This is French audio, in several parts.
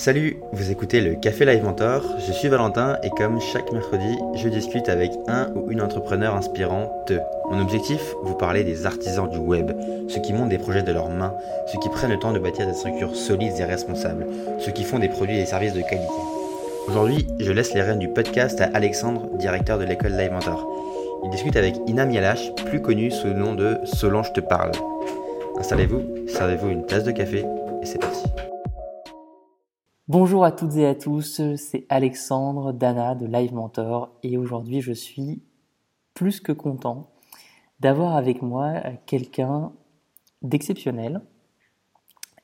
Salut, vous écoutez le Café Live Mentor, je suis Valentin et comme chaque mercredi, je discute avec un ou une entrepreneur inspirante. Mon objectif, vous parler des artisans du web, ceux qui montent des projets de leurs mains, ceux qui prennent le temps de bâtir des structures solides et responsables, ceux qui font des produits et des services de qualité. Aujourd'hui, je laisse les rênes du podcast à Alexandre, directeur de l'école Live Mentor. Il discute avec Ina Mialash, plus connue sous le nom de Solange te parle. Installez-vous, servez-vous une tasse de café et c'est parti. Bonjour à toutes et à tous, c'est Alexandre Dana de Live Mentor et aujourd'hui je suis plus que content d'avoir avec moi quelqu'un d'exceptionnel.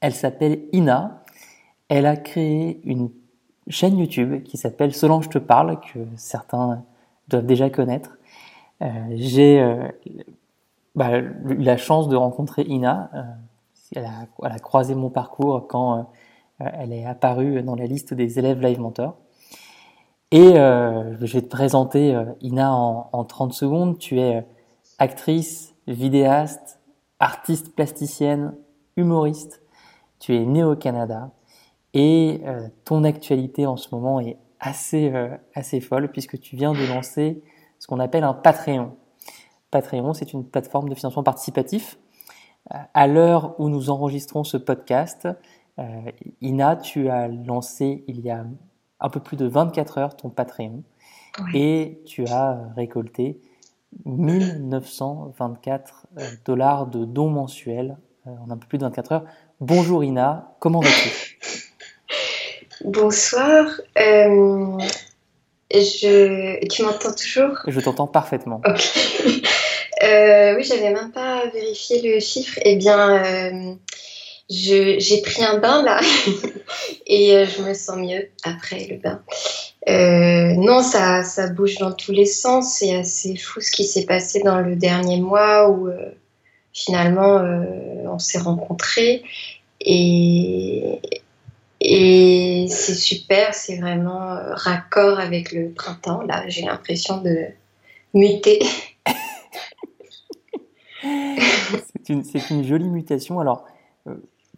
Elle s'appelle Ina, elle a créé une chaîne YouTube qui s'appelle Solange te parle, que certains doivent déjà connaître. Euh, J'ai euh, bah, eu la chance de rencontrer Ina, euh, elle, a, elle, a, croisé mon parcours quand euh, elle est apparue dans la liste des élèves Live Mentor. Et euh, je vais te présenter euh, Ina en, en, 30 secondes. Tu es actrice, vidéaste, artiste plasticienne, humoriste. Tu es née au Canada et ton actualité en ce moment est assez assez folle puisque tu viens de lancer ce qu'on appelle un Patreon. Patreon, c'est une plateforme de financement participatif. À l'heure où nous enregistrons ce podcast, euh, Ina, tu as lancé il y a un peu plus de 24 heures ton Patreon et tu as récolté 1924 euh, dollars de dons mensuels euh, en un peu plus de 24 heures. Bonjour Ina, comment vas-tu? Bonsoir. Euh, je... Tu m'entends toujours? Je t'entends parfaitement. Ok. Euh, oui, j'avais même pas vérifié le chiffre. Eh bien, euh, j'ai pris un bain là et euh, je me sens mieux après le bain. Euh, non, ça, ça bouge dans tous les sens. C'est assez fou ce qui s'est passé dans le dernier mois où euh, finalement on s'est rencontrés et, et c'est super. C'est vraiment raccord avec le printemps. Là, j'ai l'impression de muter. c'est une, une, jolie mutation. Alors,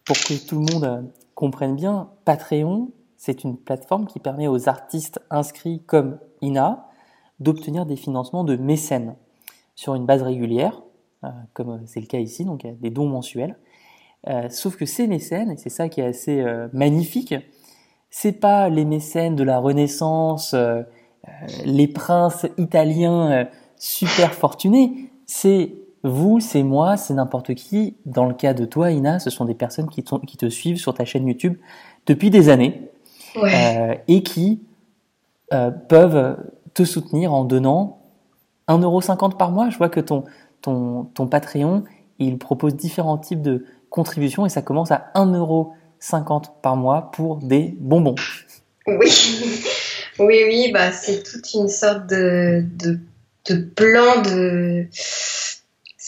pour que tout le monde euh, comprenne bien, Patreon, c'est une plateforme qui permet aux artistes inscrits comme Ina d'obtenir des financements de mécènes sur une base régulière, euh, comme c'est le cas ici, donc des dons mensuels. Euh, sauf que ces mécènes, c'est ça qui est assez euh, magnifique, c'est pas les mécènes de la Renaissance, euh, les princes italiens super fortunés, c'est vous, c'est moi, c'est n'importe qui. Dans le cas de toi, Ina, ce sont des personnes qui, qui te suivent sur ta chaîne YouTube depuis des années ouais. euh, et qui euh, peuvent te soutenir en donnant 1,50€ par mois. Je vois que ton, ton, ton Patreon, il propose différents types de contributions et ça commence à 1,50€ par mois pour des bonbons. Oui, oui, oui, bah, c'est toute une sorte de, de, de plan de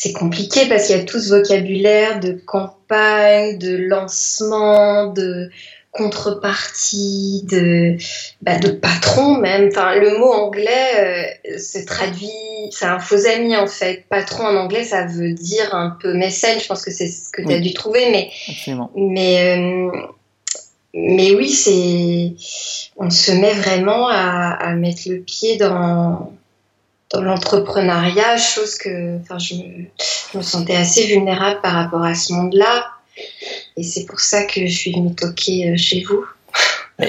c'est compliqué parce qu'il y a tout ce vocabulaire de campagne, de lancement, de contrepartie, de, bah, de patron même. Enfin, le mot anglais euh, se traduit, c'est un faux ami en fait. Patron en anglais, ça veut dire un peu mécène. Je pense que c'est ce que tu as Oui. dû trouver, mais Absolument. mais euh, mais oui, c'est on se met vraiment à, à mettre le pied dans dans l'entrepreneuriat, chose que enfin, je, me, sentais assez vulnérable par rapport à ce monde-là. Et c'est pour ça que je suis venue toquer euh, chez vous.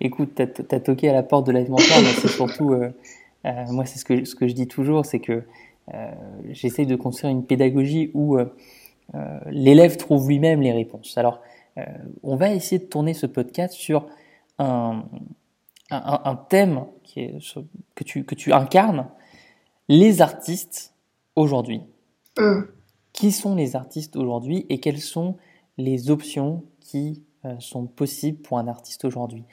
Écoute, t'as as toqué à la porte de l'alimentaire, mais c'est surtout, euh, euh, moi c'est ce que, je dis toujours, c'est que euh, j'essaye de construire une pédagogie où l'élève trouve lui-même les réponses. Alors, on va essayer de tourner ce podcast sur un, un, un thème qui est, que, tu, que tu incarnes, les artistes aujourd'hui. Mm. Qui sont les artistes aujourd'hui et quelles sont les options qui euh, sont possibles pour un artiste aujourd'hui?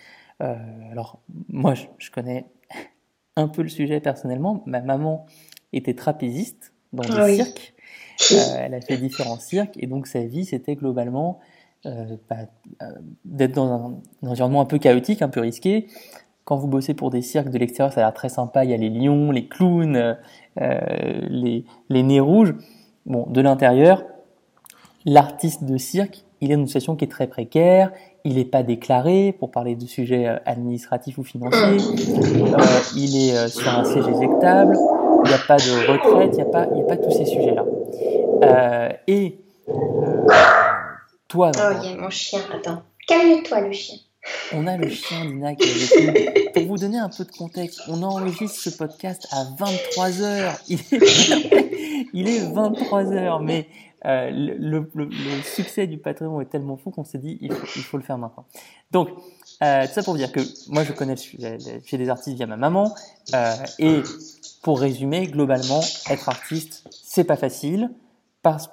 Euh, Alors, moi, je, je, connais un peu le sujet personnellement. Ma maman était trapéziste dans des oui. cirques. Euh, elle a fait différents cirques et donc sa vie, c'était globalement bah, d'être dans un, un, environnement un peu chaotique, un peu risqué. Quand vous bossez pour des cirques de l'extérieur, ça a l'air très sympa. Il y a les lions, les clowns, les, les nez rouges. Bon, de l'intérieur, l'artiste de cirque, il est dans une situation qui est très précaire, il n'est pas déclaré pour parler de sujets euh, administratifs ou financiers, euh, il est euh, sur un siège éjectable, il n'y a pas de retraite, il n'y a, pas, tous ces sujets-là. Euh, et toi... Oh, il y a mon chien, attends. Calme-toi le chien. On a le chien d'Ina qui est avec nous. Pour vous donner un peu de contexte, on enregistre ce podcast à 23h. Il est, il est 23h, mais euh, le, succès du Patreon est tellement fou qu'on s'est dit il faut, il faut, le faire maintenant. Donc, euh, tout ça pour dire que moi je connais chez des artistes via ma maman euh, et pour résumer, globalement, être artiste, c'est pas facile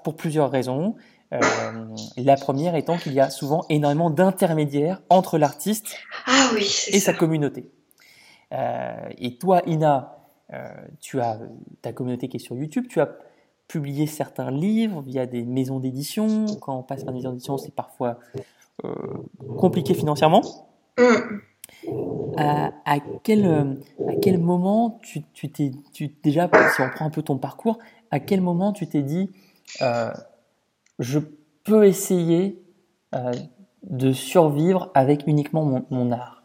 pour plusieurs raisons. Euh, la première étant qu'il y a souvent énormément d'intermédiaires entre l'artiste ah oui, et ça. sa communauté. Euh, et toi, Ina, euh, tu as ta communauté qui est sur YouTube, tu as publié certains livres via des maisons d'édition. Quand on passe par des maisons d'édition, c'est parfois compliqué financièrement. Mm. À, à, quel, à quel moment tu, t'es tu, déjà, si on prend un peu ton parcours, à quel moment tu t'es dit je peux essayer euh, de survivre avec uniquement mon, mon, art.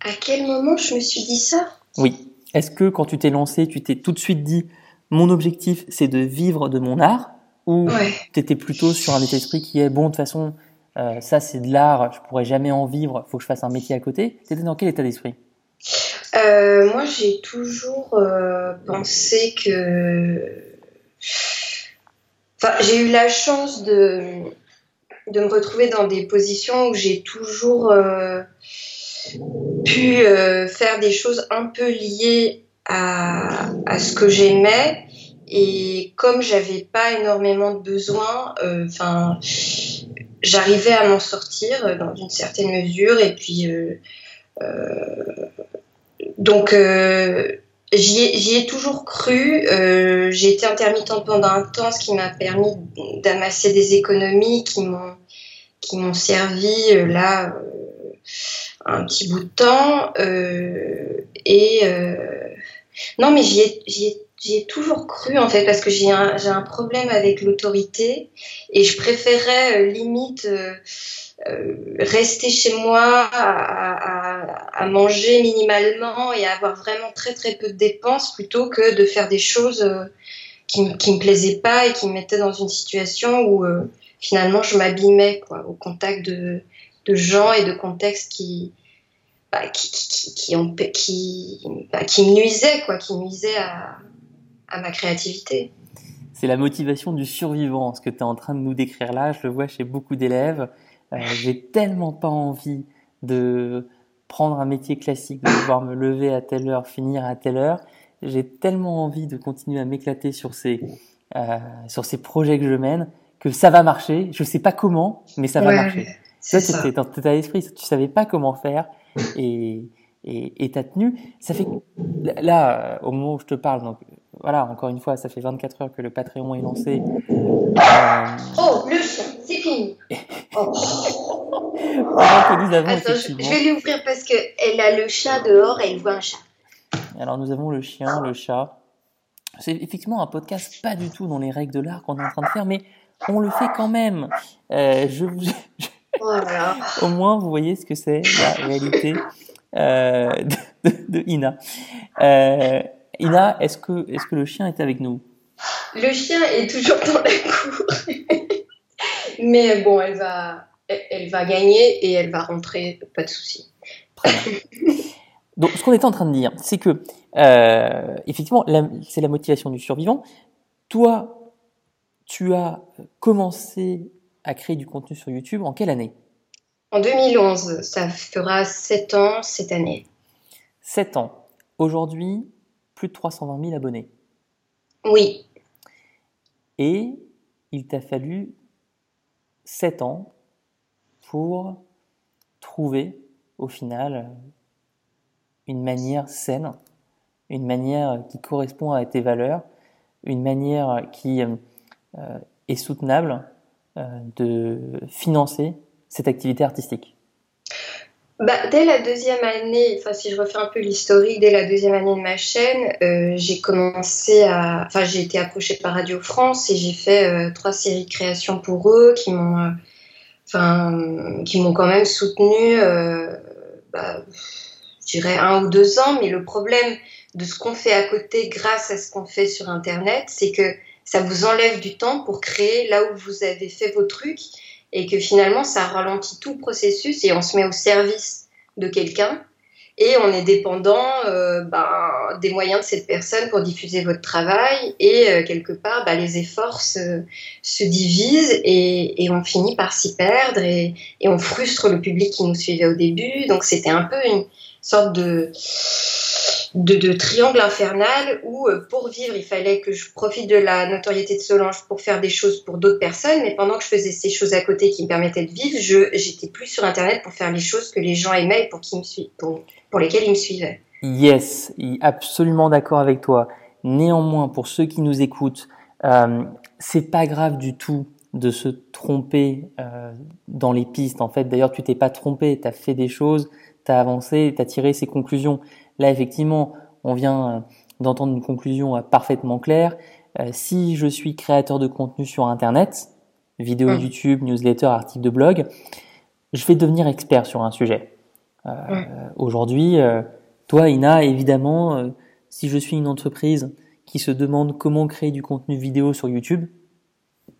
À quel moment je me suis dit ça? Oui. Est-ce que quand tu t'es lancé, tu t'es tout de suite dit mon objectif c'est de vivre de mon art? Ou ouais. tu étais plutôt sur un état d'esprit qui est bon de toute façon euh, ça c'est de l'art, je pourrais jamais en vivre, faut que je fasse un métier à côté? Tu étais dans quel état d'esprit? Euh, Moi j'ai toujours pensé que J'ai eu la chance de, de me retrouver dans des positions où j'ai toujours euh, pu euh, faire des choses un peu liées à, à ce que j'aimais. Et comme j'avais pas énormément de besoins, euh, j'arrivais à m'en sortir dans une certaine mesure. Et puis, donc, J'y ai, toujours cru. Euh, j'ai été intermittente pendant un temps, ce qui m'a permis d'amasser des économies qui m'ont servi euh, là euh, un petit bout de temps. Et non, mais j'y ai, ai, toujours cru en fait parce que j'ai un, un problème avec l'autorité et je préférais limite rester chez moi à, manger minimalement et à avoir vraiment très très peu de dépenses plutôt que de faire des choses euh, qui, qui me plaisaient pas et qui me mettaient dans une situation où euh, finalement je m'abîmais au contact de, gens et de contextes qui, bah, qui, qui, qui, qui, bah, qui me nuisaient, quoi, qui nuisaient à ma créativité. C'est la motivation du survivant, ce que tu es en train de nous décrire là. Je le vois chez beaucoup d'élèves. Euh, j'ai tellement pas envie de prendre un métier classique, de devoir me lever à telle heure, finir à telle heure. J'ai tellement envie de continuer à m'éclater sur ces euh, sur ces projets que je mène que ça va marcher. Je sais pas comment, mais ça va ouais, marcher. Ça, c'était dans ton état d'esprit, tu savais pas comment faire et et t'as tenu. Ça fait là, au moment où je te parle, donc voilà, encore une fois, ça fait 24 heures que le Patreon est lancé. Euh... Oh, le chien, c'est fini. Oh. que nous avons Attends, effectivement... je vais l'ouvrir parce qu'elle a le chat dehors et elle voit un chat. Alors nous avons le chien, le chat. C'est effectivement un podcast pas du tout dans les règles de l'art qu'on est en train de faire, mais on le fait quand même. Euh, je, je... Voilà. Au moins, vous voyez ce que c'est la réalité euh, de, de, de, Ina. Euh, Ina, est-ce que, est que le chien est avec nous? Le chien est toujours dans la cour. Mais bon, elle va, elle va gagner et elle va rentrer, pas de souci. Donc, ce qu'on était en train de dire, c'est que, euh, effectivement, c'est la motivation du survivant. Toi, tu as commencé à créer du contenu sur YouTube en quelle année? En 2011. Ça fera 7 ans cette année. 7 ans. Aujourd'hui, plus de 320 000 abonnés. Oui. Et il t'a fallu 7 ans pour trouver, au final, une manière saine, une manière qui correspond à tes valeurs, une manière qui euh, est soutenable euh, de financer cette activité artistique. Bah, dès la deuxième année, enfin si je refais un peu l'historique, dès la deuxième année de ma chaîne, euh, j'ai commencé à, enfin j'ai été approchée par Radio France et j'ai fait euh, trois séries de création pour eux qui m'ont, euh, enfin qui m'ont quand même soutenu, bah, dirais un ou deux ans. Mais le problème de ce qu'on fait à côté, grâce à ce qu'on fait sur Internet, c'est que ça vous enlève du temps pour créer là où vous avez fait vos trucs et que finalement ça ralentit tout le processus et on se met au service de quelqu'un et on est dépendant euh, ben, des moyens de cette personne pour diffuser votre travail et euh, quelque part ben, les efforts se, se divisent et, et, on finit par s'y perdre et, et, on frustre le public qui nous suivait au début. Donc c'était un peu une sorte de de, triangle infernal où euh, pour vivre, il fallait que je profite de la notoriété de Solange pour faire des choses pour d'autres personnes, mais pendant que je faisais ces choses à côté qui me permettaient de vivre, je j'étais plus sur Internet pour faire les choses que les gens aimaient et pour, qui me pour, pour lesquelles ils me suivaient. Yes, absolument d'accord avec toi. Néanmoins, pour ceux qui nous écoutent, euh, c'est pas grave du tout de se tromper euh, dans les pistes. En fait, d'ailleurs, tu t'es pas trompé, tu as fait des choses, tu as avancé, tu as tiré ces conclusions. Là, effectivement, on vient euh, d'entendre une conclusion euh, parfaitement claire. Euh, si je suis créateur de contenu sur Internet, vidéo mmh. YouTube, newsletter, article de blog, je vais devenir expert sur un sujet. Mmh. Aujourd'hui, toi, Ina, évidemment, si je suis une entreprise qui se demande comment créer du contenu vidéo sur YouTube,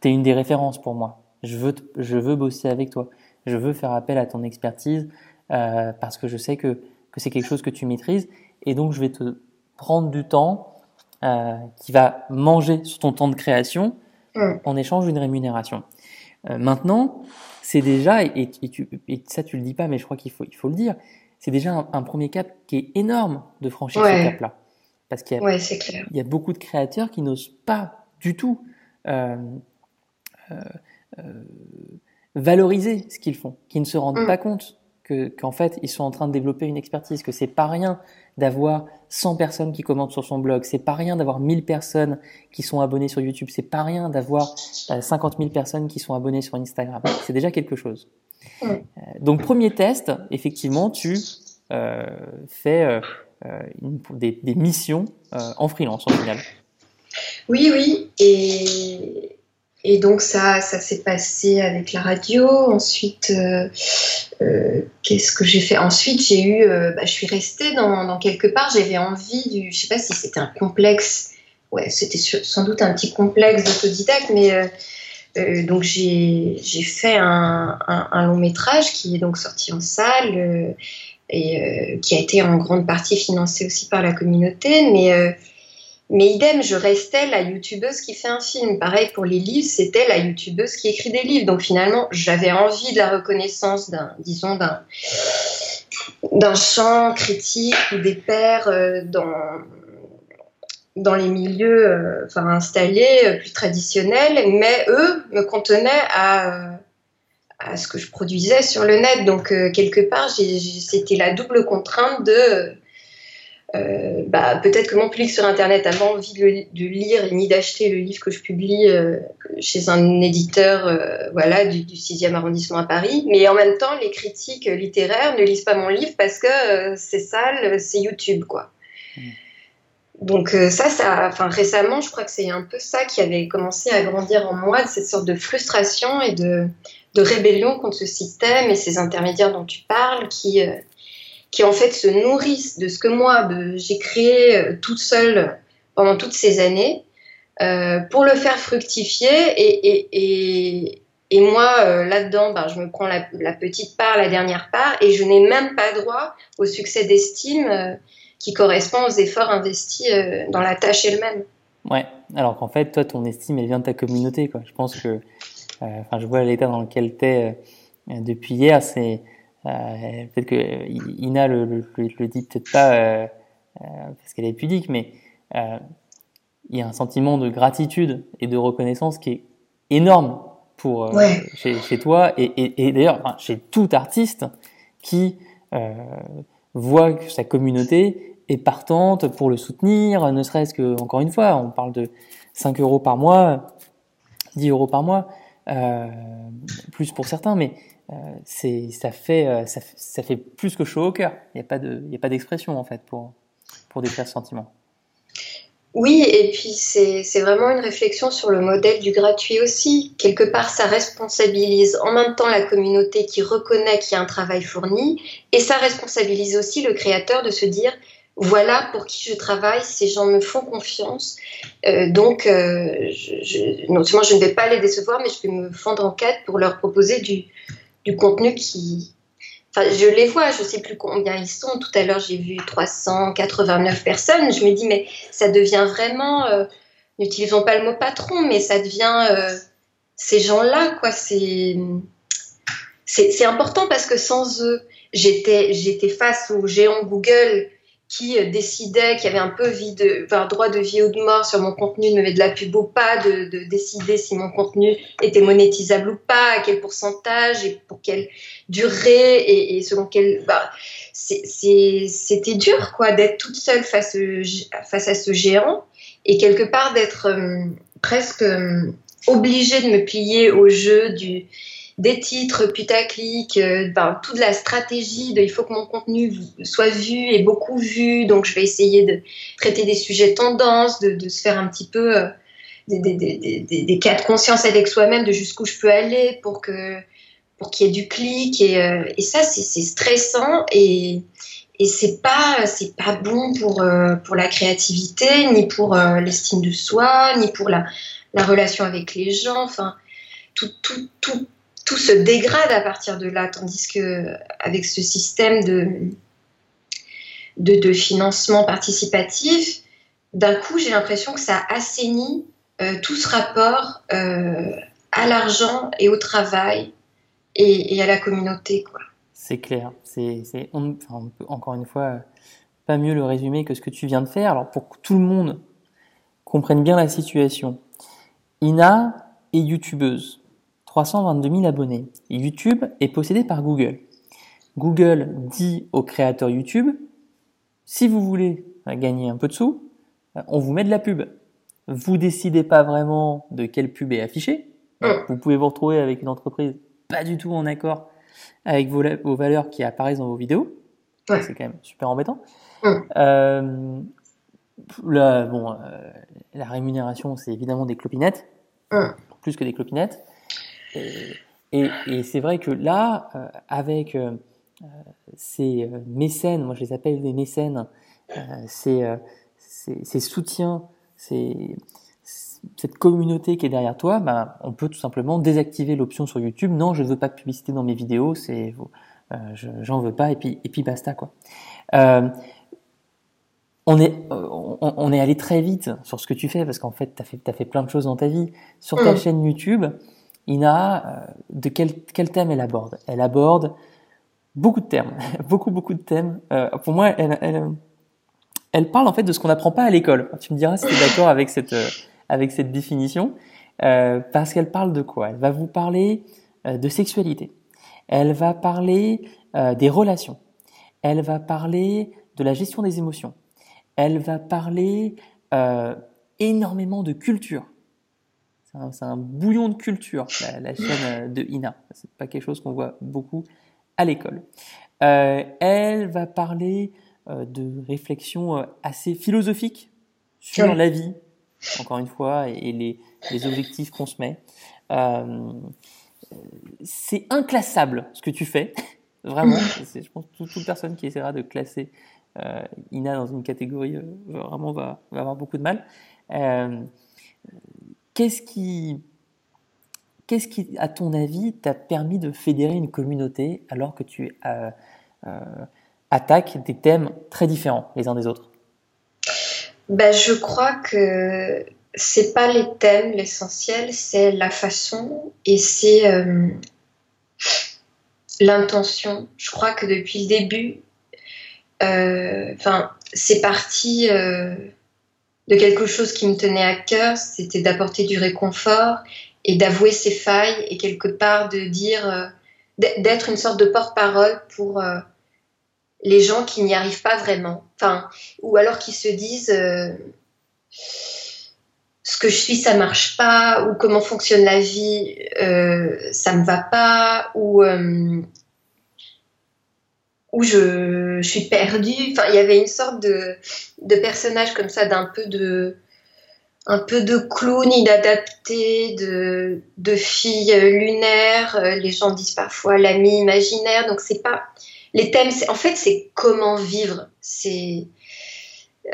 tu es une des références pour moi. Je veux, je veux bosser avec toi. Je veux faire appel à ton expertise parce que je sais que que c'est quelque chose que tu maîtrises. Et donc, je vais te prendre du temps euh, qui va manger sur ton temps de création mm. en échange d'une rémunération. Euh, maintenant, c'est déjà, et, tu, et, ça tu le dis pas, mais je crois qu'il faut, il faut le dire, c'est déjà un, premier cap qui est énorme de franchir ce cap-là. Parce qu'il y, ouais, il y, a beaucoup de créateurs qui n'osent pas du tout euh, euh, euh valoriser ce qu'ils font, qui ne se rendent mm. pas compte que qu'en fait ils sont en train de développer une expertise, que c'est pas rien d'avoir 100 personnes qui commentent sur son blog, c'est pas rien d'avoir 1000 personnes qui sont abonnées sur YouTube, c'est pas rien d'avoir 50 euh, 000 personnes qui sont abonnées sur Instagram. C'est déjà quelque chose. Euh, donc premier test, effectivement, tu euh, fais euh, une, des, des, missions en freelance au final. Oui, oui, et et donc ça, ça s'est passé avec la radio. Ensuite, euh, euh, qu'est-ce que j'ai fait? Ensuite, j'ai eu, euh, bah, je suis restée dans, dans quelque part. J'avais envie du, je sais pas si c'était un complexe. Ouais, c'était sans doute un petit complexe d'autodidacte, mais donc j'ai fait un, un, un, long métrage qui est donc sorti en salle et qui a été en grande partie financé aussi par la communauté, mais mais idem, je restais la youtubeuse qui fait un film. Pareil pour les livres, c'était la youtubeuse qui écrit des livres. Donc finalement, j'avais envie de la reconnaissance d'un, disons, d'un, champ critique ou des pairs euh, dans, dans les milieux euh, enfin, installés, euh, plus traditionnels. Mais eux me contenaient à, à ce que je produisais sur le net. Donc quelque part, c'était la double contrainte de bah, peut-être que mon public sur Internet pas envie de, lire ni d'acheter le livre que je publie euh, chez un éditeur euh, voilà, du, 6e arrondissement à Paris. Mais en même temps, les critiques littéraires ne lisent pas mon livre parce que c'est sale, c'est YouTube. quoi. Hmm. Donc ça, ça enfin, récemment, je crois que c'est un peu ça qui avait commencé à grandir en moi, cette sorte de frustration et de, de rébellion contre ce système et ces intermédiaires dont tu parles qui qui en fait se nourrissent de ce que moi j'ai créé euh, toute seule pendant toutes ces années euh, pour le faire fructifier et, et, et, moi euh, là-dedans ben, je me prends la, petite part, la dernière part et je n'ai même pas droit au succès d'estime qui correspond aux efforts investis dans la tâche elle-même. Ouais, alors qu'en fait toi ton estime elle vient de ta communauté quoi. Je pense que enfin je vois l'état dans lequel tu es depuis hier, c'est peut-être que Ina le, le, le dit peut-être pas euh, euh, parce qu'elle est pudique, mais il y a un sentiment de gratitude et de reconnaissance qui est énorme pour chez, chez, toi et, et, et d'ailleurs enfin, chez tout artiste qui voit que sa communauté est partante pour le soutenir, ne serait-ce que encore une fois, on parle de 5 euros par mois, 10 euros par mois, euh, plus pour certains, mais c'est ça fait ça, ça, fait plus que chaud au cœur. Il n'y a pas de il a pas d'expression en fait pour pour décrire ce sentiment. Oui, et puis c'est vraiment une réflexion sur le modèle du gratuit aussi. Quelque part, ça responsabilise en même temps la communauté qui reconnaît qu'il y a un travail fourni, et ça responsabilise aussi le créateur de se dire, voilà pour qui je travaille, ces gens me font confiance, euh, donc euh, je, non seulement je ne vais pas les décevoir, mais je vais me fendre en quatre pour leur proposer du, du contenu qui, je les vois, je sais plus combien ils sont. Tout à l'heure, j'ai vu 389 personnes. Je me dis, mais ça devient vraiment, euh, n'utilisons pas le mot patron, mais ça devient euh, ces gens-là, quoi. C'est, c'est important parce que sans eux, j'étais, j'étais face aux géants Google qui euh, décidait qu'il y avait un peu vie de, enfin, droit de vie ou de mort sur mon contenu, de me mettre de la pub ou pas, de, de, décider si mon contenu était monétisable ou pas, à quel pourcentage et pour quelle durée et, et selon quel. Bah, C'était dur, quoi, d'être toute seule face, face à ce géant et quelque part d'être euh, presque euh, obligée de me plier au jeu du des titres putaclic, euh, ben, toute la stratégie de il faut que mon contenu soit vu et beaucoup vu, donc je vais essayer de traiter des sujets tendances, de, de se faire un petit peu euh, des, des, des, des, cas de conscience avec soi-même de jusqu'où je peux aller pour que pour qu'il y ait du clic et, euh, et ça c'est stressant et et c'est pas c'est pas bon pour euh, pour la créativité ni pour l'estime de soi ni pour la la relation avec les gens. Enfin tout tout tout tout se dégrade à partir de là, tandis que avec ce système de, de, financement participatif, d'un coup, j'ai l'impression que ça assainit euh, tout ce rapport euh, à l'argent et au travail et, à la communauté. C'est clair. C'est, on, peut encore une fois pas mieux le résumer que ce que tu viens de faire. Alors pour que tout le monde comprenne bien la situation, Ina est youtubeuse. 322 000 abonnés. YouTube est possédé par Google. Google dit aux créateurs YouTube, si vous voulez gagner un peu de sous, on vous met de la pub. Vous décidez pas vraiment de quelle pub est affichée. Vous pouvez vous retrouver avec une entreprise pas du tout en accord avec vos, valeurs qui apparaissent dans vos vidéos. C'est quand même super embêtant. Euh, la, bon, euh, la rémunération, c'est évidemment des clopinettes, plus que des clopinettes. Et, et, c'est vrai que là, euh, avec euh, euh, ces mécènes, moi je les appelle des mécènes, ces, ces, soutiens, ces, cette communauté qui est derrière toi, bah, on peut tout simplement désactiver l'option sur YouTube. Non, je ne veux pas de publicité dans mes vidéos, c'est, euh, j'en veux pas, et puis, et puis basta quoi. Euh, on est, on, on, est allé très vite sur ce que tu fais parce qu'en fait, tu as fait, as fait plein de choses dans ta vie. Sur ta mmh. chaîne YouTube, Ina, euh, de quel, quel thème elle aborde? Elle aborde beaucoup de thèmes, beaucoup beaucoup de thèmes. Euh, pour moi, elle, elle, elle, parle en fait de ce qu'on n'apprend pas à l'école. Tu me diras si tu es d'accord avec cette euh, avec cette définition, euh, parce qu'elle parle de quoi? Elle va vous parler euh, de sexualité. Elle va parler des relations. Elle va parler de la gestion des émotions. Elle va parler énormément de culture c'est un bouillon de culture, la, chaîne euh, de Ina. C'est pas quelque chose qu'on voit beaucoup à l'école. Euh, elle va parler euh, de réflexions assez philosophiques sur la vie, encore une fois, et, les, les, objectifs qu'on se met. c'est inclassable ce que tu fais, vraiment. je pense que toute, personne qui essaiera de classer Ina dans une catégorie vraiment va, va, avoir beaucoup de mal. Qu'est-ce qui, qu'est-ce qui, à ton avis, t'a permis de fédérer une communauté alors que tu euh, euh, attaques des thèmes très différents les uns des autres? Ben, Je crois que c'est pas les thèmes l'essentiel, c'est la façon et c'est euh, l'intention. Je crois que depuis le début, enfin, c'est parti de quelque chose qui me tenait à cœur, c'était d'apporter du réconfort et d'avouer ses failles et quelque part de dire, euh, d'être une sorte de porte-parole pour euh, les gens qui n'y arrivent pas vraiment, enfin, ou alors qui se disent, euh, ce que je suis, ça marche pas, ou comment fonctionne la vie, ça me va pas, ou, où je, je, suis perdue. Enfin, il y avait une sorte de, de personnage comme ça, d'un peu de un peu de clown inadapté, de, de fille lunaire. Les gens disent parfois l'ami imaginaire. Donc c'est pas les thèmes. En fait, c'est comment vivre. C'est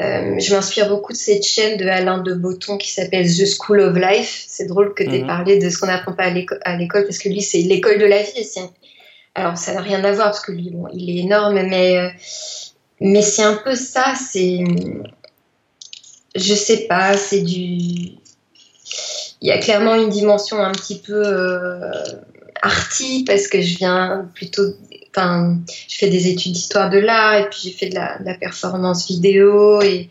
euh, je m'inspire beaucoup de cette chaîne de Alain de Botton qui s'appelle The School of Life. C'est drôle que tu aies mhm. parlé de ce qu'on n'apprend pas à l'école parce que lui, c'est l'école de la vie. Alors, ça n'a rien à voir parce que lui, bon, il est énorme, mais, euh, mais c'est un peu ça. C'est. Je sais pas, c'est du. Il y a clairement une dimension un petit peu euh, parce que je viens plutôt enfin, je fais des études d'histoire de l'art et puis j'ai fait de la, performance vidéo et,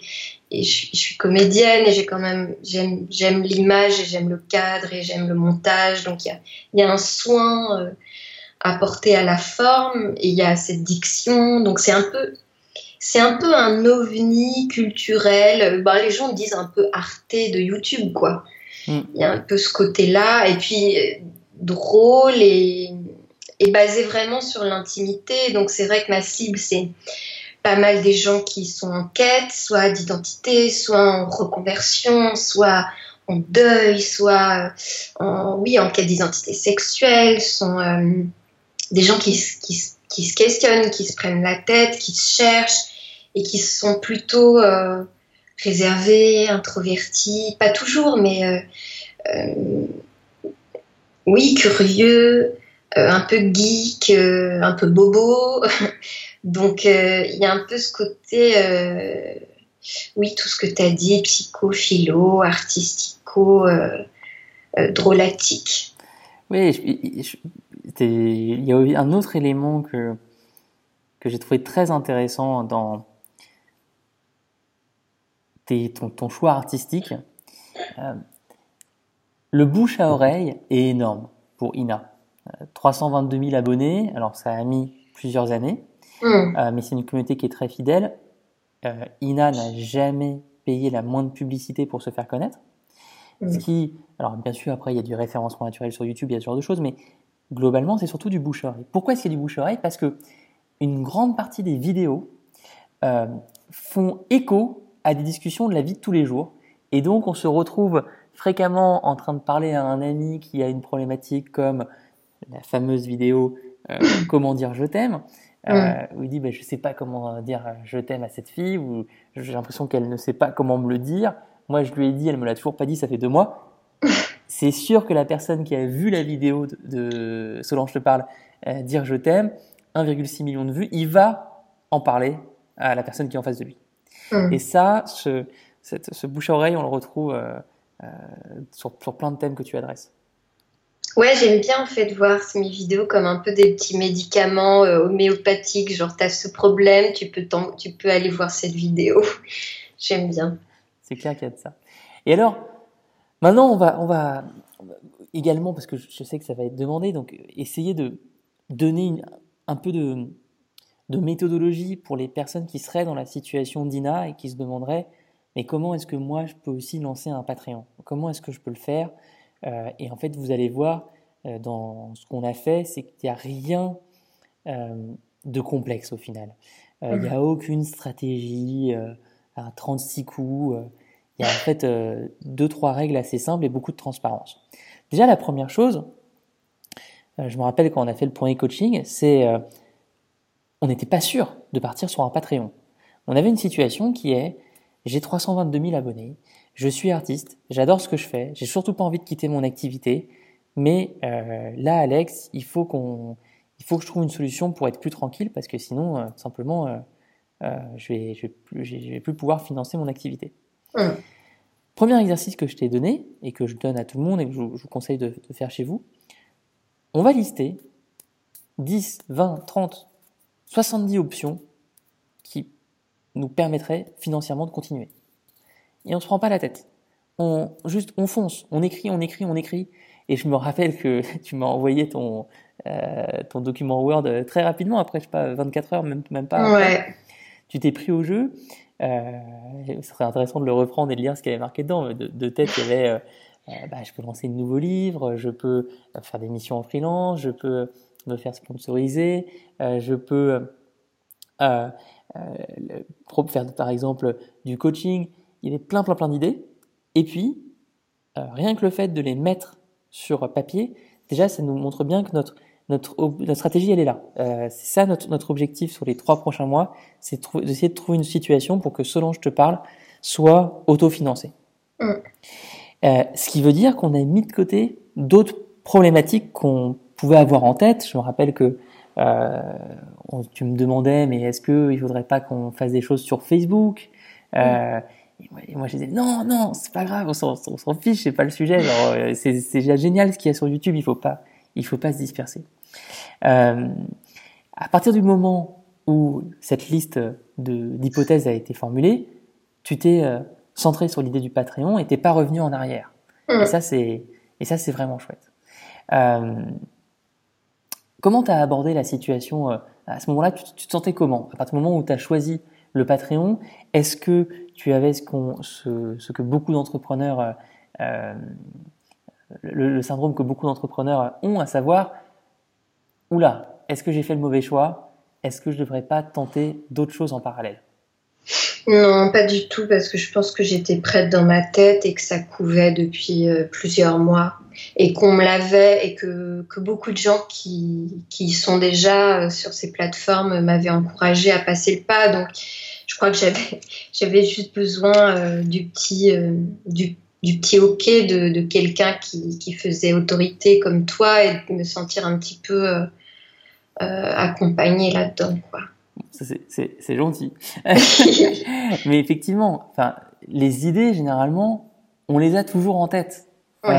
et je, suis comédienne et j'ai quand même j'aime j'aime l'image et j'aime le cadre et j'aime le montage donc il y a, y a un soin euh, apporté à la forme il y a cette diction donc c'est un peu c'est un peu un ovni culturel bah, les gens disent un peu arte de YouTube quoi mm. il y a un peu ce côté là et puis euh, drôle et basé vraiment sur l'intimité. Donc c'est vrai que ma cible, c'est pas mal des gens qui sont en quête, soit d'identité, soit en reconversion, soit en deuil, soit en, oui, en quête d'identité sexuelle, sont euh, des gens qui, qui, se questionnent, qui se prennent la tête, qui se cherchent et qui sont plutôt euh, réservés, introvertis, pas toujours, mais euh, euh oui, curieux, un peu geek, un peu bobo. Donc il y a un peu ce côté, oui, tout ce que tu as dit, psycho, philo, artistico, drôlatique. Oui, il y a un autre élément que, que j'ai trouvé très intéressant dans tes, ton, ton, choix artistique. le bouche à oreille est énorme pour Ina. 322 000 abonnés, alors ça a mis plusieurs années, hmm. euh, mais c'est une communauté qui est très fidèle. Euh, Ina n'a jamais payé la moindre publicité pour se faire connaître. Ce hmm. qui, alors bien sûr, après il y a du référencement naturel sur YouTube, il y a ce genre de choses, mais globalement c'est surtout du bouche-oreille. Pourquoi est-ce qu'il y a du bouche-oreille? Parce que une grande partie des vidéos euh, font écho à des discussions de la vie de tous les jours, et donc on se retrouve fréquemment en train de parler à un ami qui a une problématique comme la fameuse vidéo euh, Comment dire je t'aime, euh, où il dit bah, Je sais pas comment dire je t'aime à cette fille, ou j'ai l'impression qu'elle ne sait pas comment me le dire. Moi, je lui ai dit, elle me l'a toujours pas dit, ça fait deux mois. C'est sûr que la personne qui a vu la vidéo de, Solange te parle euh, dire je t'aime, 1,6 million de vues, il va en parler à la personne qui est en face de lui. Et ça, ce, ce bouche à oreille, on le retrouve sur, sur plein de thèmes que tu adresses. Ouais, j'aime bien en fait voir mes vidéos comme un peu des petits médicaments euh, homéopathiques. Genre, tu as ce problème, tu peux, tu peux aller voir cette vidéo. j'aime bien. C'est clair qu'il y a de ça. Et alors, maintenant, on va, on va également, parce que je sais que ça va être demandé, donc essayer de donner un peu de, de méthodologie pour les personnes qui seraient dans la situation d'Ina et qui se demanderaient mais comment est-ce que moi je peux aussi lancer un Patreon? Comment est-ce que je peux le faire? Euh, et en fait, vous allez voir euh, dans ce qu'on a fait, c'est qu'il n'y a rien euh, de complexe au final. Il n'y a aucune stratégie à 36 coups. Il y a en fait deux, trois règles assez simples et beaucoup de transparence. Déjà, la première chose, je me rappelle quand on a fait le point e-coaching, c'est on n'était pas sûr de partir sur un Patreon. On avait une situation qui est j'ai 322 000 abonnés, je suis artiste, j'adore ce que je fais, j'ai surtout pas envie de quitter mon activité, mais euh, là, Alex, il faut qu'on, il faut que je trouve une solution pour être plus tranquille parce que sinon, euh, simplement, euh, je vais, je vais plus pouvoir financer mon activité. Mmh. Premier exercice que je t'ai donné et que je donne à tout le monde et que je, vous conseille de, de faire chez vous, on va lister 10, 20, 30, 70 options qui nous permettraient financièrement de continuer et on se prend pas la tête. On juste on fonce, on écrit, on écrit, on écrit. Et je me rappelle que tu m'as envoyé ton euh, ton document Word très rapidement après je sais pas 24 heures même même pas. Ouais. tu t'es pris au jeu. Euh, ce serait intéressant de le reprendre et de lire ce qu'il y avait marqué dedans. De, de tête, il y avait euh, euh, bah, je peux lancer de nouveaux livres, je peux faire des missions en freelance, je peux me faire sponsoriser, je peux faire par exemple du coaching. Il y avait plein, plein, plein d'idées. Et puis, rien que le fait de les mettre sur papier, déjà, ça nous montre bien que notre notre, notre stratégie, elle est là. Euh, c'est ça notre, notre objectif sur les trois prochains mois, c'est d'essayer de trouver une situation pour que Solange te parle soit autofinancé. Mm. Euh, ce qui veut dire qu'on a mis de côté d'autres problématiques qu'on pouvait avoir en tête. Je me rappelle que euh, tu me demandais, mais est-ce qu'il ne faudrait pas qu'on fasse des choses sur Facebook? Euh, mm. et, moi, je disais non, non, c'est pas grave, on s'en fiche, c'est pas le sujet. C'est génial ce qu'il y a sur YouTube, il faut pas, il faut pas se disperser. Euh, à partir du moment où cette liste d'hypothèses a été formulée, tu t'es euh, centré sur l'idée du Patreon et t'es pas revenu en arrière. Et ça, c'est et ça, c'est vraiment chouette. Euh, comment tu as abordé la situation à ce moment-là? Tu, te sentais comment? À partir du moment où tu as choisi le Patreon, est-ce que tu avais ce, ce, ce que beaucoup d'entrepreneurs, euh, le, le, syndrome que beaucoup d'entrepreneurs ont, à savoir oula, est-ce que j'ai fait le mauvais choix? Est-ce que je ne devrais pas tenter d'autres choses en parallèle? Non, pas du tout, parce que je pense que j'étais prête dans ma tête et que ça couvait depuis euh, plusieurs mois et qu'on me l'avait et que, beaucoup de gens qui, qui sont déjà euh, sur ces plateformes m'avaient encouragé à passer le pas. Donc, je crois que j'avais, j'avais juste besoin euh, du petit, du du petit OK de, de quelqu'un qui, qui, faisait autorité comme toi et de me sentir un petit peu euh accompagnée là-dedans. Quoi. C'est gentil. Mais effectivement, les idées, généralement, on les a toujours en tête. Euh,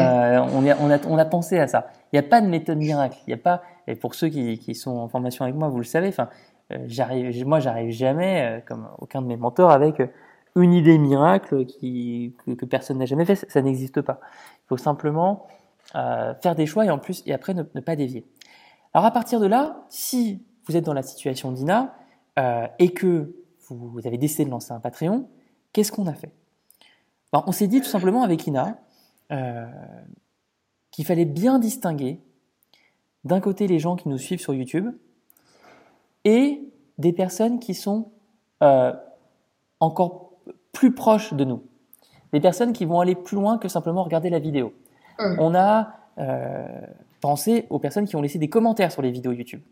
on, a, on, a, on a pensé à ça. Il n'y a pas de méthode miracle. Il y a pas, et pour ceux qui, qui sont en formation avec moi, vous le savez, enfin, euh, j'arrive, moi, j'arrive jamais, euh, comme aucun de mes mentors, avec une idée miracle qui, que, personne n'a jamais fait, ça, n'existe pas. Il faut simplement faire des choix et en plus et après ne, pas dévier. Alors à partir de là, si vous êtes dans la situation d'Ina euh, et que vous, avez décidé de lancer un Patreon, qu'est-ce qu'on a fait? Ben, On s'est dit tout simplement avec Ina euh, qu'il fallait bien distinguer d'un côté les gens qui nous suivent sur YouTube et des personnes qui sont euh, encore plus proches de nous. Des personnes qui vont aller plus loin que simplement regarder la vidéo. Hum. On a euh, pensé aux personnes qui ont laissé des commentaires sur les vidéos YouTube.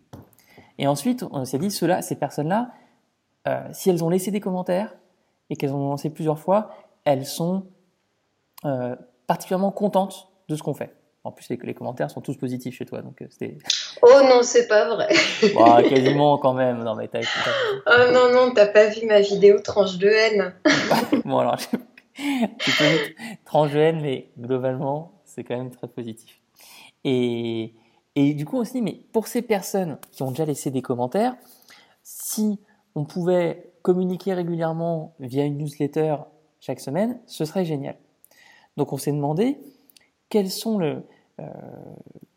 Et ensuite, on s'est dit, cela, ces personnes-là, euh, si elles ont laissé des commentaires et qu'elles ont lancé plusieurs fois, elles sont euh, particulièrement contentes de ce qu'on fait. En plus, les, les, commentaires sont tous positifs chez toi, donc c'était. Oh non, c'est pas vrai. bah, quasiment quand même. Non mais t'as. Oh non non, t'as pas vu ma vidéo tranche de haine. bon alors, tu peux mettre tranche de haine, mais globalement, c'est quand même très positif. Et et du coup aussi, mais pour ces personnes qui ont déjà laissé des commentaires, si on pouvait communiquer régulièrement via une newsletter chaque semaine, ce serait génial. Donc on s'est demandé quels sont euh,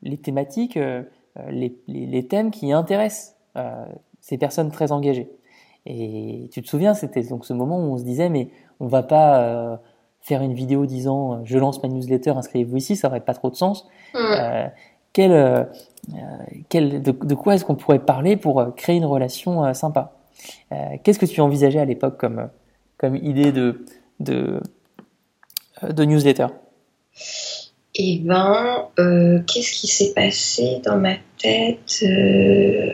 les thématiques, euh, les, les, thèmes qui intéressent euh, ces personnes très engagées. Et tu te souviens, c'était donc ce moment où on se disait, mais on va pas faire une vidéo disant je lance ma newsletter, inscrivez-vous ici, ça n'aurait pas trop de sens. Mmh. quel, quel, de, de, quoi est-ce qu'on pourrait parler pour créer une relation sympa? Qu'est-ce que tu envisageais à l'époque comme, comme idée de, de, de newsletter? Eh ben, euh, qu'est-ce qui s'est passé dans ma tête euh,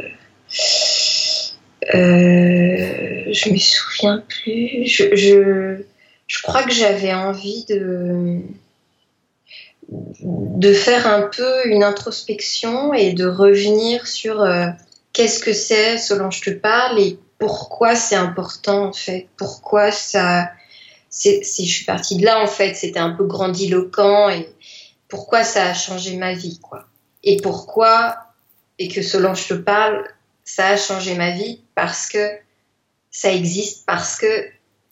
euh, Je me souviens plus. Je, je, je crois que j'avais envie de faire un peu une introspection et de revenir sur euh, qu'est-ce que c'est ce dont je te parle et pourquoi c'est important en fait, pourquoi ça. C'est, je suis partie de là en fait, c'était un peu grandiloquent et pourquoi ça a changé ma vie, quoi. Et pourquoi, et que selon je te parle, ça a changé ma vie parce que ça existe, parce que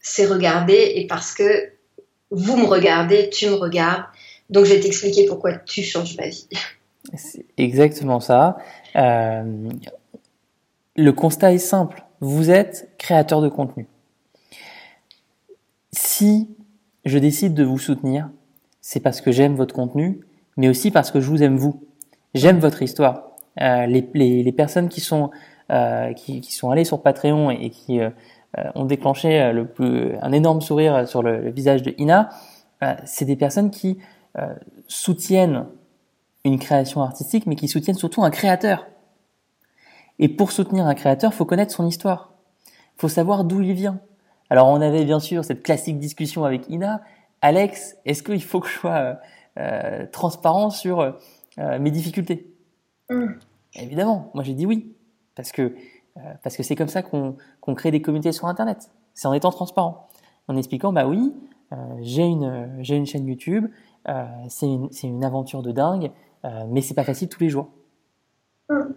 c'est regardé et parce que vous me regardez, tu me regardes. Donc je vais t'expliquer pourquoi tu changes ma vie. C'est exactement ça. Euh, le constat est simple. vous êtes créateur de contenu. Si je décide de vous soutenir, c'est parce que j'aime votre contenu, mais aussi parce que je vous aime vous. J'aime votre histoire. Euh, les, personnes qui sont euh, qui, sont allées sur Patreon et, qui ont déclenché euh, le plus, un énorme sourire sur le, le visage de Ina, c'est des personnes qui soutiennent une création artistique, mais qui soutiennent surtout un créateur. Et pour soutenir un créateur, faut connaître son histoire. Faut savoir d'où il vient. Alors on avait bien sûr cette classique discussion avec Ina. Alex, est-ce qu'il faut que je sois euh, transparent sur euh, mes difficultés? Mm. Évidemment, moi j'ai dit oui, parce que euh, parce que c'est comme ça qu'on crée des communautés sur Internet. C'est en étant transparent, en expliquant bah oui, euh, j'ai une chaîne YouTube, euh, c'est une aventure de dingue, mais c'est pas facile tous les jours. Mm.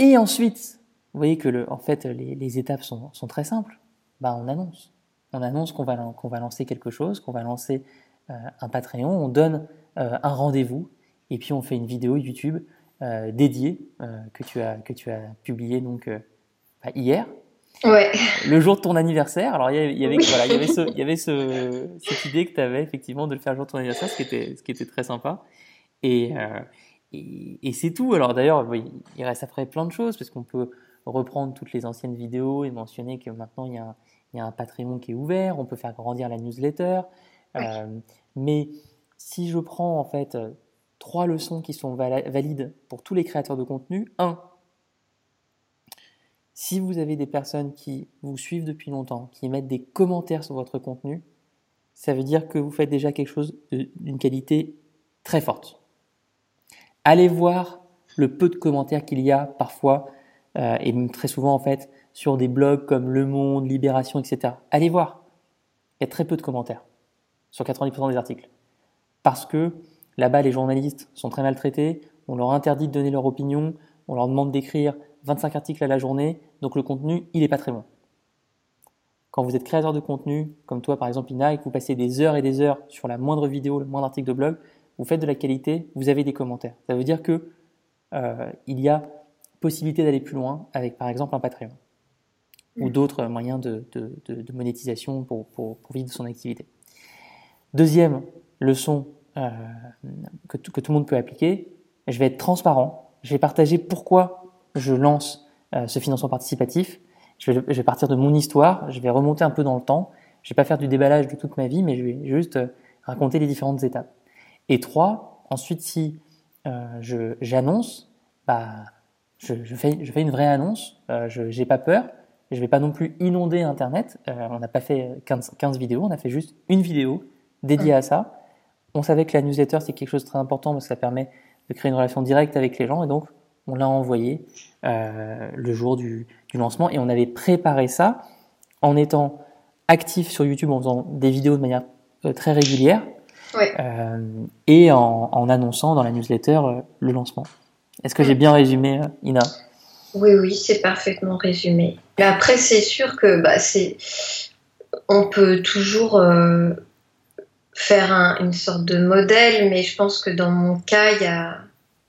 Et ensuite, vous voyez que le, en fait les, les étapes sont, sont très simples. Bah on annonce, on annonce qu'on va qu'on va lancer quelque chose, qu'on va lancer un Patreon, on donne un rendez-vous et puis on fait une vidéo YouTube euh, dédiée euh, que tu as que tu as publié donc euh, bah, hier. Ouais. Le jour de ton anniversaire. Alors il y avait, il y avait voilà, il y avait ce il y avait ce cette idée que tu avais effectivement de le faire le jour de ton anniversaire, ce qui était ce qui était très sympa. Et euh, et, et c'est tout. Alors d'ailleurs, il reste après plein de choses parce qu'on peut reprendre toutes les anciennes vidéos et mentionner que maintenant il y a un, il y a un Patreon qui est ouvert, on peut faire grandir la newsletter. Euh, mais si je prends en fait trois leçons qui sont valides pour tous les créateurs de contenu. Un, si vous avez des personnes qui vous suivent depuis longtemps, qui mettent des commentaires sur votre contenu, ça veut dire que vous faites déjà quelque chose d'une qualité très forte. Allez voir le peu de commentaires qu'il y a parfois, euh, et très souvent en fait, sur des blogs comme Le Monde, Libération, etc. Allez voir. Il y a très peu de commentaires sur 90% des articles. Parce que Là-bas, les journalistes sont très maltraités, on leur interdit de donner leur opinion, on leur demande d'écrire 25 articles à la journée, donc le contenu, il n'est pas très bon. Quand vous êtes créateur de contenu, comme toi par exemple Ina, et que vous passez des heures et des heures sur la moindre vidéo, le moindre article de blog, vous faites de la qualité, vous avez des commentaires. Ça veut dire que euh, il y a possibilité d'aller plus loin avec par exemple un Patreon ou d'autres moyens de, de, de, monétisation pour, pour, pour vivre de son activité. Deuxième leçon euh, que, que, tout le monde peut appliquer. Je vais être transparent. Je vais partager pourquoi je lance euh, ce financement participatif. Je vais, je vais, partir de mon histoire. Je vais remonter un peu dans le temps. Je vais pas faire du déballage de toute ma vie, mais je vais juste euh, raconter les différentes étapes. Et trois, ensuite, si euh, j'annonce, bah, je, je, fais, je fais une vraie annonce. Je n'ai pas peur. Je vais pas non plus inonder Internet. On n'a pas fait 15, 15 vidéos. On a fait juste une vidéo dédiée à ça. On savait que la newsletter, c'est quelque chose de très important parce que ça permet de créer une relation directe avec les gens. Et donc, on l'a envoyé euh, le jour du, du, lancement. Et on avait préparé ça en étant actif sur YouTube, en faisant des vidéos de manière euh, très régulière. Euh, et en, en, annonçant dans la newsletter le lancement. Est-ce que j'ai bien résumé, Ina? Oui, oui, c'est parfaitement résumé. Mais après, c'est sûr que bah, c'est, on peut toujours euh, faire un, une sorte de modèle, mais je pense que dans mon cas, il y a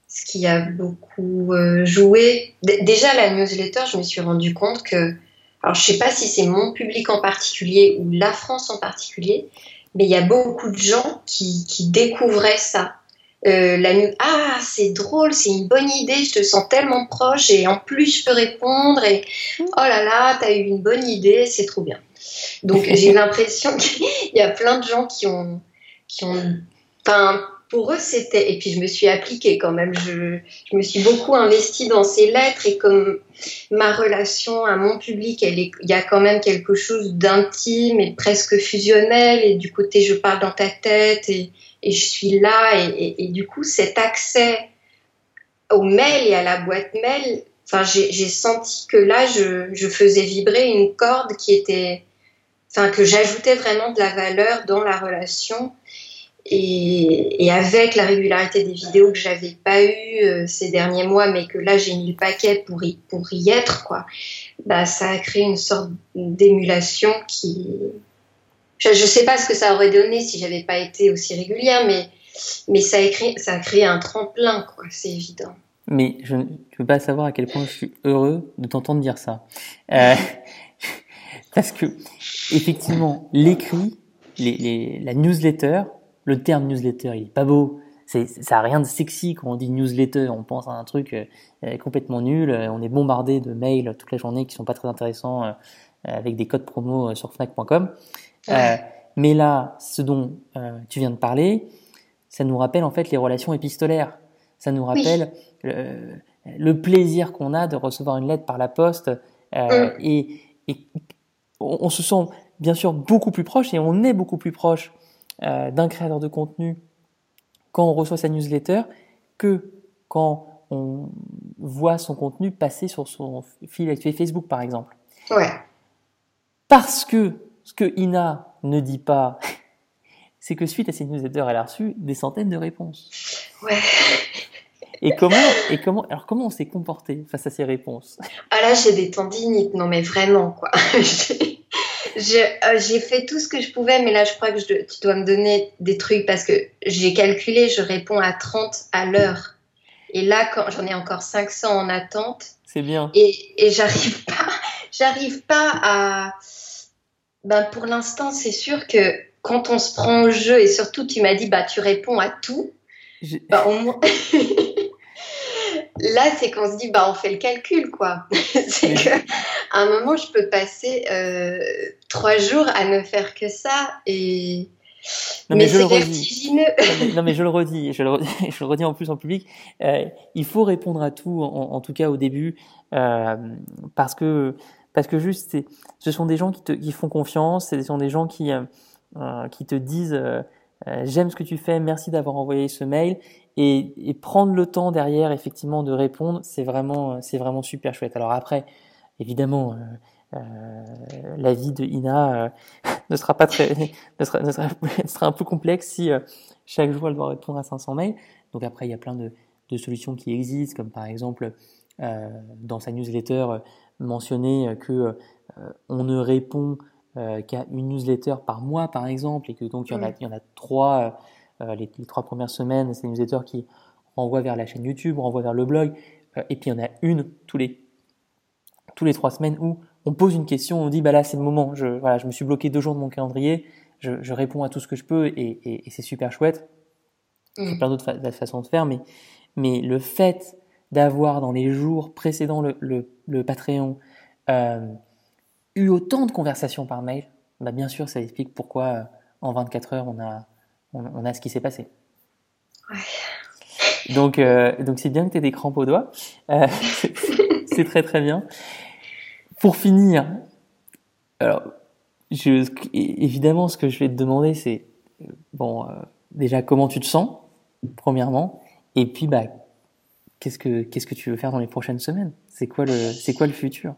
ce qui a beaucoup euh, joué. D déjà, la newsletter, je me suis rendu compte que, alors je sais pas si c'est mon public en particulier ou la France en particulier, mais il y a beaucoup de gens qui, qui découvraient ça. Euh, la nuit, ah, c'est drôle, c'est une bonne idée, je te sens tellement proche et en plus je peux répondre et oh là là, t'as eu une bonne idée, c'est trop bien. Donc j'ai l'impression qu'il y a plein de gens qui ont, qui ont, enfin, pour eux c'était, et puis je me suis appliquée quand même, je, je, me suis beaucoup investie dans ces lettres et comme ma relation à mon public, elle est, il y a quand même quelque chose d'intime et presque fusionnel. Et du côté je parle dans ta tête et, et je suis là. Et, et, et du coup cet accès au mail et à la boîte mail, enfin j'ai senti que là je, je faisais vibrer une corde qui était que j'ajoutais vraiment de la valeur dans la relation et, et, avec la régularité des vidéos que j'avais pas eu euh, ces derniers mois mais que là j'ai mis le paquet pour y, pour y être quoi bah ça a créé une sorte d'émulation qui je, je sais pas ce que ça aurait donné si j'avais pas été aussi régulière mais mais ça a créé ça a créé un tremplin quoi c'est évident mais je ne peux pas savoir à quel point je suis heureux de t'entendre dire ça. Euh, parce que, effectivement, l'écrit, les, les, la newsletter, le terme newsletter, il est pas beau. C'est, ça a rien de sexy quand on dit newsletter. On pense à un truc euh, complètement nul. On est bombardé de mails toute la journée qui sont pas très intéressants euh, avec des codes promo sur Fnac.com. mais là, ce dont tu viens de parler, ça nous rappelle en fait les relations épistolaires. Ça nous rappelle le, plaisir qu'on a de recevoir une lettre par la poste euh, mm. et, on, se sent bien sûr beaucoup plus proche et on est beaucoup plus proche euh, d'un créateur de contenu quand on reçoit sa newsletter que quand on voit son contenu passer sur son fil actuel Facebook par exemple. Ouais. Parce que ce que Ina ne dit pas, c'est que suite à ces newsletters, elle a reçu des centaines de réponses. Ouais. Et comment, et comment, alors comment on s'est comporté face à ces réponses? Ah là, j'ai des tendinites, non mais vraiment quoi. Euh, j'ai fait tout ce que je pouvais, mais là, je crois que je, tu dois me donner des trucs parce que j'ai calculé, je réponds à 30 à l'heure. Et là, quand j'en ai encore 500 en attente. C'est bien. Et, et j'arrive pas, j'arrive pas à. Ben, pour l'instant, c'est sûr que quand on se prend au jeu et surtout, tu m'as dit, bah, tu réponds à tout. Bah, au moins. Là, c'est qu'on se dit, bah, on fait le calcul, quoi. c'est qu'à un moment, je peux passer euh, trois jours à ne faire que ça et. Non, mais, c'est vertigineux. non, mais je le redis, je le redis, je le redis en plus en public. Euh, il faut répondre à tout, en, tout cas au début, euh, parce que parce que juste, ce sont des gens qui te qui font confiance, ce sont des gens qui qui te disent j'aime ce que tu fais, merci d'avoir envoyé ce mail et, et, prendre le temps derrière effectivement de répondre, c'est vraiment c'est vraiment super chouette. Alors après, évidemment, euh, euh la vie de Ina euh, ne sera pas très ne sera, ne sera, sera, un peu complexe si euh, chaque jour elle doit répondre à 500 mails. Donc après, il y a plein de, de solutions qui existent, comme par exemple dans sa newsletter mentionner que on ne répond qu'à une newsletter par mois, par exemple, et que donc il y en a, il y en a trois euh, les, trois premières semaines, c'est une newsletter qui renvoie vers la chaîne YouTube, renvoie vers le blog, euh, et puis il y en a une tous les, tous les trois semaines où on pose une question, on dit bah là c'est le moment, je, voilà, je me suis bloqué deux jours de mon calendrier, je, je réponds à tout ce que je peux et, et, c'est super chouette. Il y a mm. plein d'autres façons de faire, mais, mais le fait d'avoir dans les jours précédant le, le, le Patreon euh, eu autant de conversations par mail, bah bien sûr ça explique pourquoi euh, en 24 heures on a, on, a ce qui s'est passé. Ouais. Donc, euh, donc c'est bien que tu aies des crampes aux doigts. Euh, c'est très très bien. Pour finir, alors, je, évidemment, ce que je vais te demander, c'est bon, euh, déjà comment tu te sens, premièrement, et puis bah, qu'est-ce que qu'est-ce que tu veux faire dans les prochaines semaines? C'est quoi le c'est quoi le futur?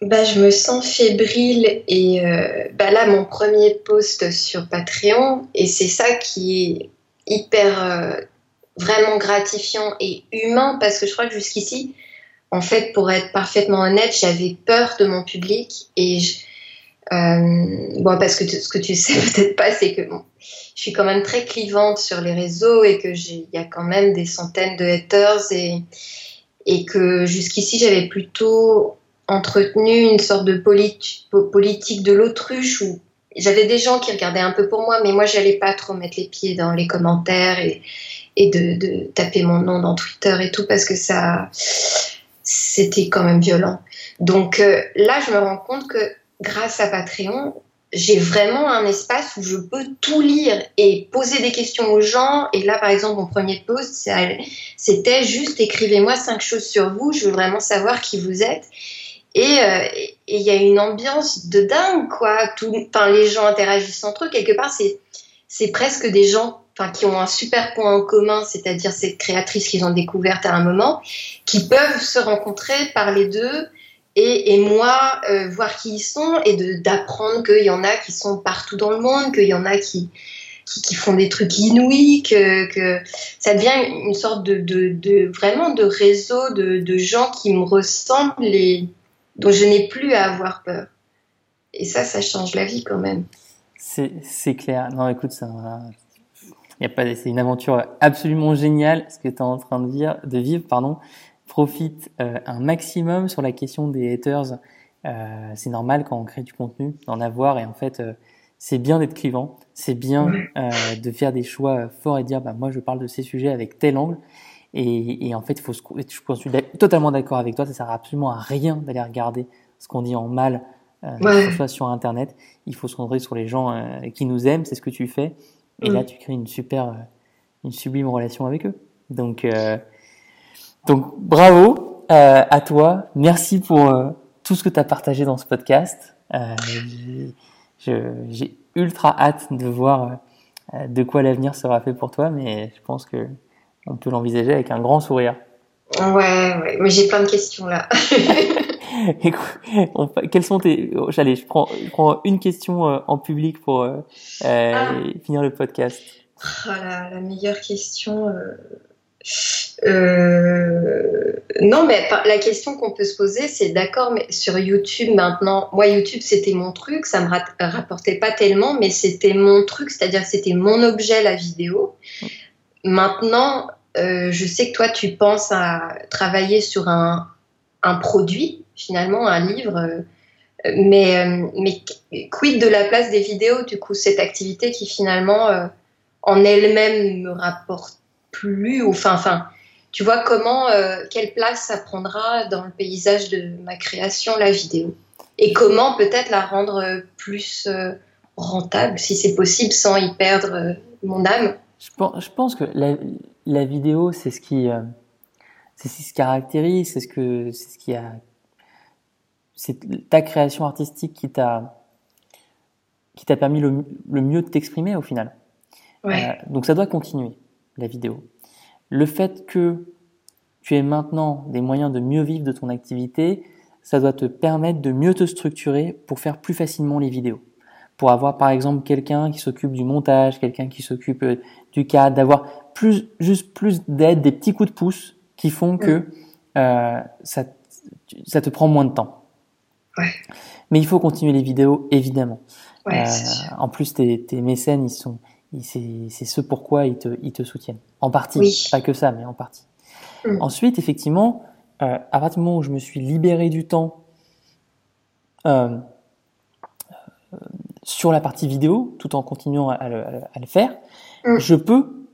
Bah, je me sens fébrile et euh, bah là, mon premier post sur Patreon, et c'est ça qui est hyper euh, vraiment gratifiant et humain parce que je crois que jusqu'ici, en fait, pour être parfaitement honnête, j'avais peur de mon public et je, euh, bon, parce que ce que tu sais peut-être pas, c'est que je suis quand même très clivante sur les réseaux et que il y a quand même des centaines de haters et, et que jusqu'ici j'avais plutôt entretenu une sorte de politique de l'autruche où j'avais des gens qui regardaient un peu pour moi, mais moi, j'allais pas trop mettre les pieds dans les commentaires et, et de, taper mon nom dans Twitter et tout parce que ça, c'était quand même violent. Donc euh, là, je me rends compte que grâce à Patreon, j'ai vraiment un espace où je peux tout lire et poser des questions aux gens. Et là, par exemple, mon premier post, c'était juste écrivez-moi cinq choses sur vous. Je veux vraiment savoir qui vous êtes. Euh, et il y a une ambiance de dingue, quoi. Tout, les gens interagissent entre eux. Quelque part, c'est, presque des gens qui ont un super point en commun, c'est-à-dire cette créatrice qu'ils ont découverte à un moment, qui peuvent se rencontrer, parler d'eux, et, et moi, euh, voir qui ils sont, et d'apprendre qu'il y en a qui sont partout dans le monde, qu'il y en a qui, qui, font des trucs inouïs, que, ça devient une sorte de, de, de vraiment de réseau de, de gens qui me ressemblent et donc je n'ai plus à avoir peur. Et ça, ça change la vie quand même. C'est clair. Non, écoute, ça, y a pas, c'est une aventure absolument géniale ce que tu es en train de, dire, de vivre. Pardon. Profite euh, un maximum sur la question des haters. Euh, c'est normal quand on crée du contenu d'en avoir et en fait euh, c'est bien d'être clivant, c'est bien de faire des choix forts et dire bah moi je parle de ces sujets avec tel angle et, et en fait il faut se, je suis totalement d'accord avec toi, ça sert absolument à rien d'aller regarder ce qu'on dit en mal euh, ouais. soit sur internet, il faut se concentrer sur les gens euh, qui nous aiment, c'est ce que tu fais et là tu crées une super euh, une sublime relation avec eux. Donc donc bravo à toi, merci pour tout ce que tu as partagé dans ce podcast. j'ai ultra hâte de voir euh, de quoi l'avenir sera fait pour toi, mais je pense que on peut l'envisager avec un grand sourire. Ouais, ouais, mais j'ai plein de questions là. quels sont tes J'allais, je prends, je prends une question euh, en public pour euh, ah. finir le podcast. Oh la meilleure question. Euh, non, mais la question qu'on peut se poser, c'est d'accord, mais sur YouTube maintenant, moi YouTube c'était mon truc, ça me rapportait pas tellement, mais c'était mon truc, c'est-à-dire c'était mon objet la vidéo. Maintenant, euh, je sais que toi tu penses à travailler sur un, produit, finalement, un livre. Euh, mais, mais quid de la place des vidéos, du coup, cette activité qui finalement en elle-même me rapporte plus, enfin, enfin, tu vois comment, euh, quelle place ça prendra dans le paysage de ma création, la vidéo? Et comment peut-être la rendre euh, plus euh, rentable, si c'est possible, sans y perdre mon âme? Je pense, je pense que la, la vidéo, c'est ce qui, c'est ce qui se caractérise, c'est ce que, c'est ce qui a, c'est ta création artistique qui t'a, qui t'a permis le, le, mieux de t'exprimer au final. Ouais. donc ça doit continuer la vidéo. Le fait que tu aies maintenant des moyens de mieux vivre de ton activité, ça doit te permettre de mieux te structurer pour faire plus facilement les vidéos. Pour avoir par exemple quelqu'un qui s'occupe du montage, quelqu'un qui s'occupe euh, du cadre, d'avoir plus, juste plus d'aide, des petits coups de pouce qui font que euh, ça, ça te prend moins de temps. Ouais. Mais il faut continuer les vidéos, évidemment. Ouais, euh, en plus, tes, tes mécènes, ils sont, c'est ce pourquoi ils te, ils te soutiennent. En partie, oui. pas que ça, mais en partie. Mm. Ensuite, effectivement, euh, à partir du moment où je me suis libéré du temps euh, sur la partie vidéo, tout en continuant à le, à le faire, mm. je peux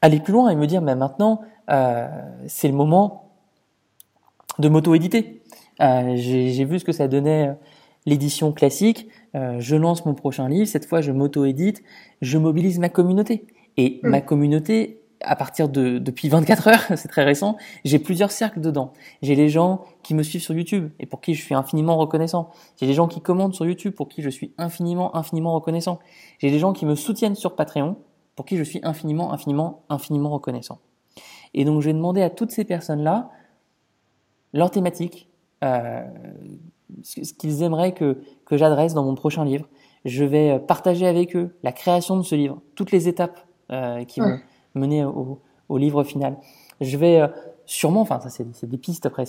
aller plus loin et me dire, mais maintenant, euh, c'est le moment de m'auto-éditer. Euh, J'ai vu ce que ça donnait l'édition classique, euh, je lance mon prochain livre, cette fois je m'auto-édite, je mobilise ma communauté. Et mm. ma communauté, à partir de depuis 24 heures, c'est très récent, j'ai plusieurs cercles dedans. J'ai les gens qui me suivent sur YouTube et pour qui je suis infiniment reconnaissant. J'ai les gens qui commandent sur YouTube pour qui je suis infiniment infiniment reconnaissant. J'ai les gens qui me soutiennent sur Patreon pour qui je suis infiniment infiniment infiniment reconnaissant. Et donc je vais demander à toutes ces personnes-là leur thématique, euh, ce qu'ils aimeraient que, que j'adresse dans mon prochain livre. Je vais partager avec eux la création de ce livre, toutes les étapes euh, qui vont mener au, au, livre final. Je vais euh, sûrement, enfin ça c'est des pistes après,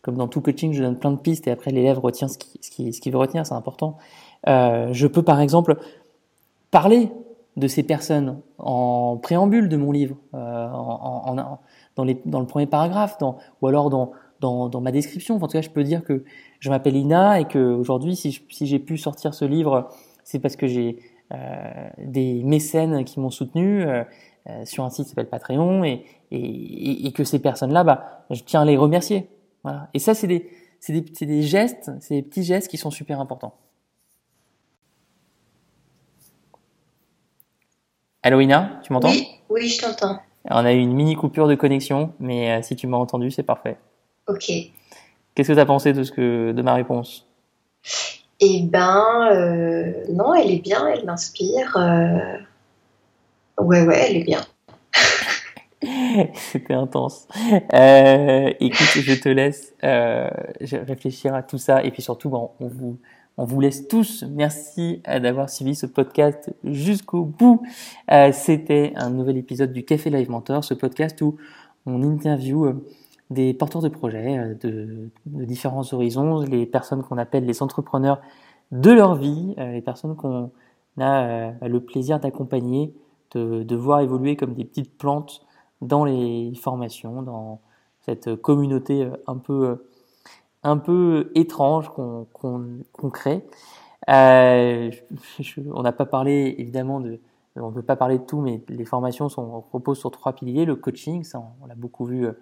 comme dans tout coaching, je donne plein de pistes et après l'élève retient ce qu'il veut retenir, c'est important. Euh, je peux par exemple parler de ces personnes en préambule de mon livre, euh, dans, le premier paragraphe, ou alors dans, ma description. en tout cas, je peux dire que je m'appelle Ina et que aujourd'hui, si, j'ai pu sortir ce livre, c'est parce que j'ai euh, des mécènes qui m'ont soutenu sur un site qui s'appelle Patreon et, et, et, que ces personnes-là, bah, je tiens à les remercier. Voilà. Et ça, c'est des, c'est des, c'est des gestes, c'est des petits gestes qui sont super importants. Allô Ina, tu m'entends? Oui, oui, je t'entends. On a eu une mini coupure de connexion, mais euh, si tu m'as entendu, c'est parfait. Ok. Qu'est-ce que tu as pensé de, ce que, de ma réponse? Eh ben, euh, non, elle est bien, elle m'inspire. Euh... Ouais, ouais, elle est bien. C'était intense. Euh, écoute, je te laisse euh, réfléchir à tout ça et puis surtout, bon, on vous on vous laisse tous. Merci euh, d'avoir suivi ce podcast jusqu'au bout. Euh, C'était un nouvel épisode du Café Live Mentor, ce podcast où on interview euh, des porteurs de projets de, différents horizons, les personnes qu'on appelle les entrepreneurs de leur vie, les personnes qu'on a le plaisir d'accompagner, de, voir évoluer comme des petites plantes dans les formations, dans cette communauté un peu, un peu étrange qu'on crée. Euh, on n'a pas parlé évidemment de, on ne peut pas parler de tout, mais les formations sont, reposent sur trois piliers le coaching, ça on, l'a beaucoup vu euh,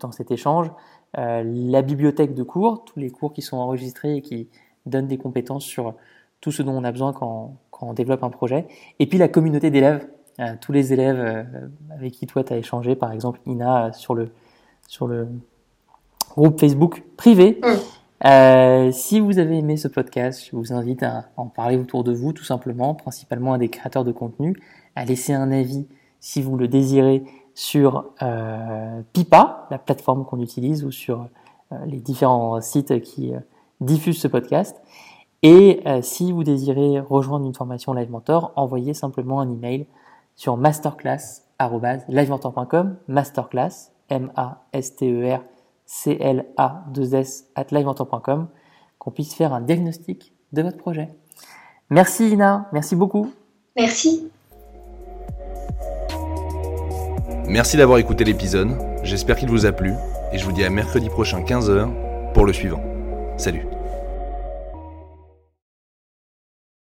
dans cet échange, euh, la bibliothèque de cours, tous les cours qui sont enregistrés et qui donnent des compétences sur tout ce dont on a besoin quand, quand on développe un projet, et puis la communauté d'élèves, euh, tous les élèves euh, avec qui toi tu as échangé, par exemple Ina sur le sur le groupe Facebook privé. Mmh. Euh, si vous avez aimé ce podcast, je vous invite à en parler autour de vous, tout simplement, principalement à des créateurs de contenu, à laisser un avis si vous le désirez sur euh, Pipa, la plateforme qu'on utilise, ou sur euh, les différents sites qui euh, diffusent ce podcast. Et euh, si vous désirez rejoindre une formation Live Mentor, envoyez simplement un email sur masterclass@livementor.com, masterclass, M-A-S-T-E-R C-L-A-2-S at livementor.com, qu'on puisse faire un diagnostic de votre projet. Merci Ina, merci beaucoup. Merci. Merci d'avoir écouté l'épisode, j'espère qu'il vous a plu et je vous dis à mercredi prochain 15h pour le suivant. Salut